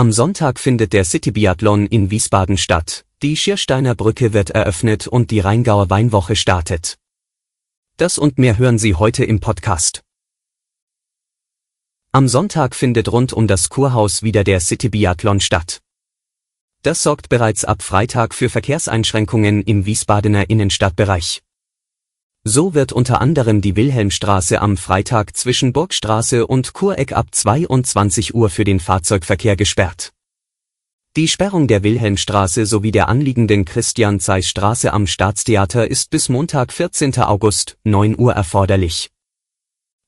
Am Sonntag findet der City Biathlon in Wiesbaden statt. Die Schiersteiner Brücke wird eröffnet und die Rheingauer Weinwoche startet. Das und mehr hören Sie heute im Podcast. Am Sonntag findet rund um das Kurhaus wieder der City Biathlon statt. Das sorgt bereits ab Freitag für Verkehrseinschränkungen im Wiesbadener Innenstadtbereich. So wird unter anderem die Wilhelmstraße am Freitag zwischen Burgstraße und Kureck ab 22 Uhr für den Fahrzeugverkehr gesperrt. Die Sperrung der Wilhelmstraße sowie der anliegenden Christian-Zeiss-Straße am Staatstheater ist bis Montag 14. August 9 Uhr erforderlich.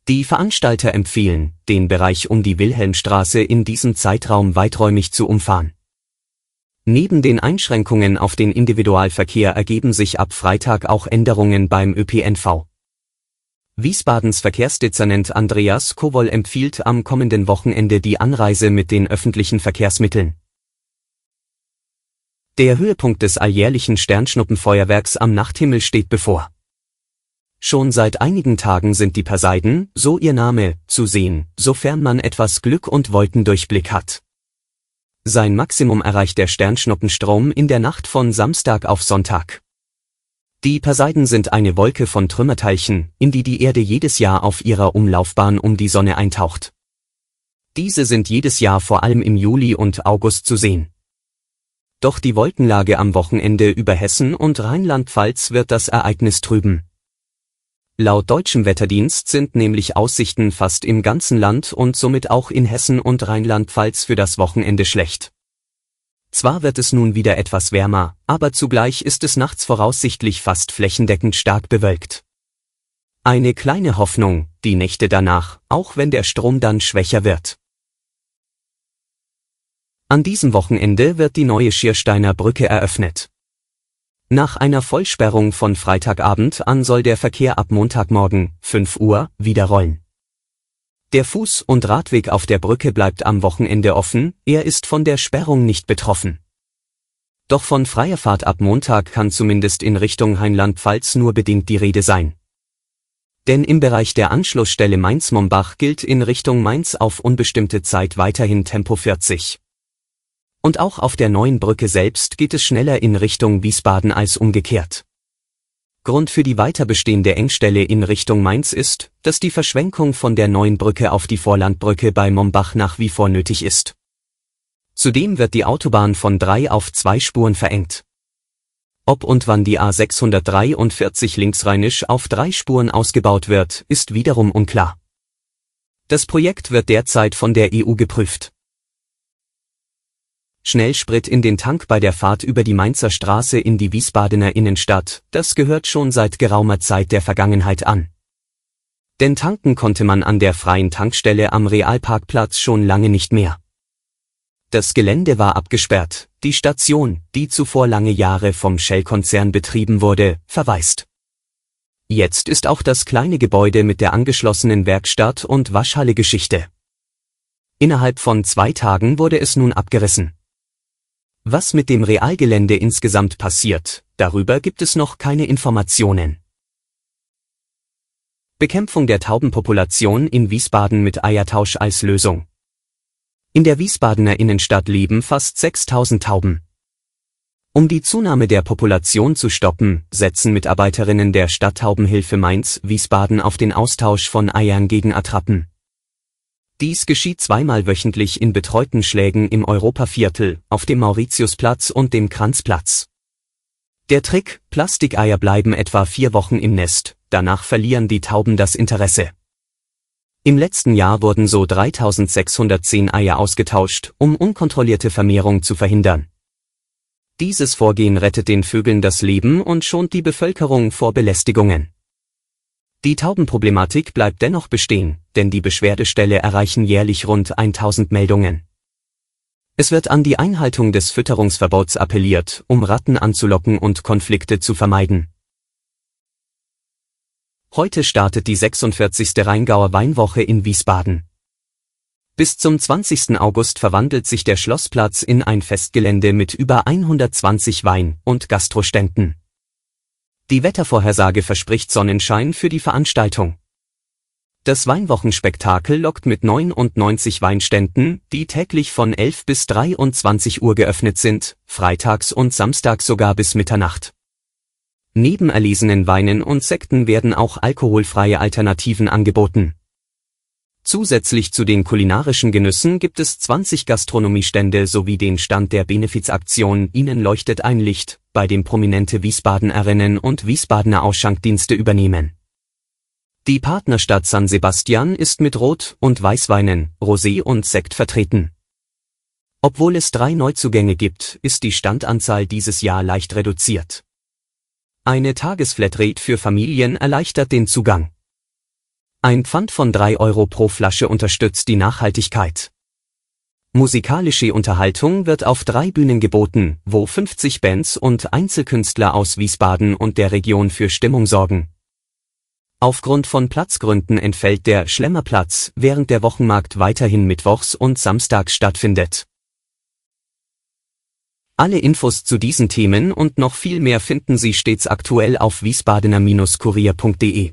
Die Veranstalter empfehlen, den Bereich um die Wilhelmstraße in diesem Zeitraum weiträumig zu umfahren. Neben den Einschränkungen auf den Individualverkehr ergeben sich ab Freitag auch Änderungen beim ÖPNV. Wiesbadens Verkehrsdezernent Andreas Kowol empfiehlt am kommenden Wochenende die Anreise mit den öffentlichen Verkehrsmitteln. Der Höhepunkt des alljährlichen Sternschnuppenfeuerwerks am Nachthimmel steht bevor. Schon seit einigen Tagen sind die Perseiden, so ihr Name, zu sehen, sofern man etwas Glück und Wolkendurchblick hat. Sein Maximum erreicht der Sternschnuppenstrom in der Nacht von Samstag auf Sonntag. Die Perseiden sind eine Wolke von Trümmerteilchen, in die die Erde jedes Jahr auf ihrer Umlaufbahn um die Sonne eintaucht. Diese sind jedes Jahr vor allem im Juli und August zu sehen. Doch die Wolkenlage am Wochenende über Hessen und Rheinland-Pfalz wird das Ereignis trüben. Laut deutschem Wetterdienst sind nämlich Aussichten fast im ganzen Land und somit auch in Hessen und Rheinland-Pfalz für das Wochenende schlecht. Zwar wird es nun wieder etwas wärmer, aber zugleich ist es nachts voraussichtlich fast flächendeckend stark bewölkt. Eine kleine Hoffnung, die Nächte danach, auch wenn der Strom dann schwächer wird. An diesem Wochenende wird die neue Schiersteiner Brücke eröffnet. Nach einer Vollsperrung von Freitagabend an soll der Verkehr ab Montagmorgen, 5 Uhr, wieder rollen. Der Fuß- und Radweg auf der Brücke bleibt am Wochenende offen, er ist von der Sperrung nicht betroffen. Doch von freier Fahrt ab Montag kann zumindest in Richtung Rheinland-Pfalz nur bedingt die Rede sein. Denn im Bereich der Anschlussstelle Mainz-Mombach gilt in Richtung Mainz auf unbestimmte Zeit weiterhin Tempo 40. Und auch auf der neuen Brücke selbst geht es schneller in Richtung Wiesbaden als umgekehrt. Grund für die weiter bestehende Engstelle in Richtung Mainz ist, dass die Verschwenkung von der neuen Brücke auf die Vorlandbrücke bei Mombach nach wie vor nötig ist. Zudem wird die Autobahn von drei auf zwei Spuren verengt. Ob und wann die A643 linksrheinisch auf drei Spuren ausgebaut wird, ist wiederum unklar. Das Projekt wird derzeit von der EU geprüft. Schnellsprit in den Tank bei der Fahrt über die Mainzer Straße in die Wiesbadener Innenstadt, das gehört schon seit geraumer Zeit der Vergangenheit an. Denn tanken konnte man an der freien Tankstelle am Realparkplatz schon lange nicht mehr. Das Gelände war abgesperrt, die Station, die zuvor lange Jahre vom Shell-Konzern betrieben wurde, verwaist. Jetzt ist auch das kleine Gebäude mit der angeschlossenen Werkstatt und Waschhalle Geschichte. Innerhalb von zwei Tagen wurde es nun abgerissen. Was mit dem Realgelände insgesamt passiert, darüber gibt es noch keine Informationen. Bekämpfung der Taubenpopulation in Wiesbaden mit Eiertausch als Lösung. In der Wiesbadener Innenstadt leben fast 6000 Tauben. Um die Zunahme der Population zu stoppen, setzen Mitarbeiterinnen der Stadttaubenhilfe Mainz Wiesbaden auf den Austausch von Eiern gegen Attrappen. Dies geschieht zweimal wöchentlich in betreuten Schlägen im Europaviertel, auf dem Mauritiusplatz und dem Kranzplatz. Der Trick, Plastikeier bleiben etwa vier Wochen im Nest, danach verlieren die Tauben das Interesse. Im letzten Jahr wurden so 3610 Eier ausgetauscht, um unkontrollierte Vermehrung zu verhindern. Dieses Vorgehen rettet den Vögeln das Leben und schont die Bevölkerung vor Belästigungen. Die Taubenproblematik bleibt dennoch bestehen, denn die Beschwerdestelle erreichen jährlich rund 1000 Meldungen. Es wird an die Einhaltung des Fütterungsverbots appelliert, um Ratten anzulocken und Konflikte zu vermeiden. Heute startet die 46. Rheingauer Weinwoche in Wiesbaden. Bis zum 20. August verwandelt sich der Schlossplatz in ein Festgelände mit über 120 Wein- und Gastroständen. Die Wettervorhersage verspricht Sonnenschein für die Veranstaltung. Das Weinwochenspektakel lockt mit 99 Weinständen, die täglich von 11 bis 23 Uhr geöffnet sind, freitags und samstags sogar bis Mitternacht. Neben erlesenen Weinen und Sekten werden auch alkoholfreie Alternativen angeboten. Zusätzlich zu den kulinarischen Genüssen gibt es 20 Gastronomiestände sowie den Stand der Benefizaktion Ihnen leuchtet ein Licht, bei dem prominente Wiesbadenerinnen und Wiesbadener Ausschankdienste übernehmen. Die Partnerstadt San Sebastian ist mit Rot- und Weißweinen, Rosé und Sekt vertreten. Obwohl es drei Neuzugänge gibt, ist die Standanzahl dieses Jahr leicht reduziert. Eine Tagesflatrate für Familien erleichtert den Zugang. Ein Pfand von 3 Euro pro Flasche unterstützt die Nachhaltigkeit. Musikalische Unterhaltung wird auf drei Bühnen geboten, wo 50 Bands und Einzelkünstler aus Wiesbaden und der Region für Stimmung sorgen. Aufgrund von Platzgründen entfällt der Schlemmerplatz, während der Wochenmarkt weiterhin mittwochs und samstags stattfindet. Alle Infos zu diesen Themen und noch viel mehr finden Sie stets aktuell auf wiesbadener-kurier.de.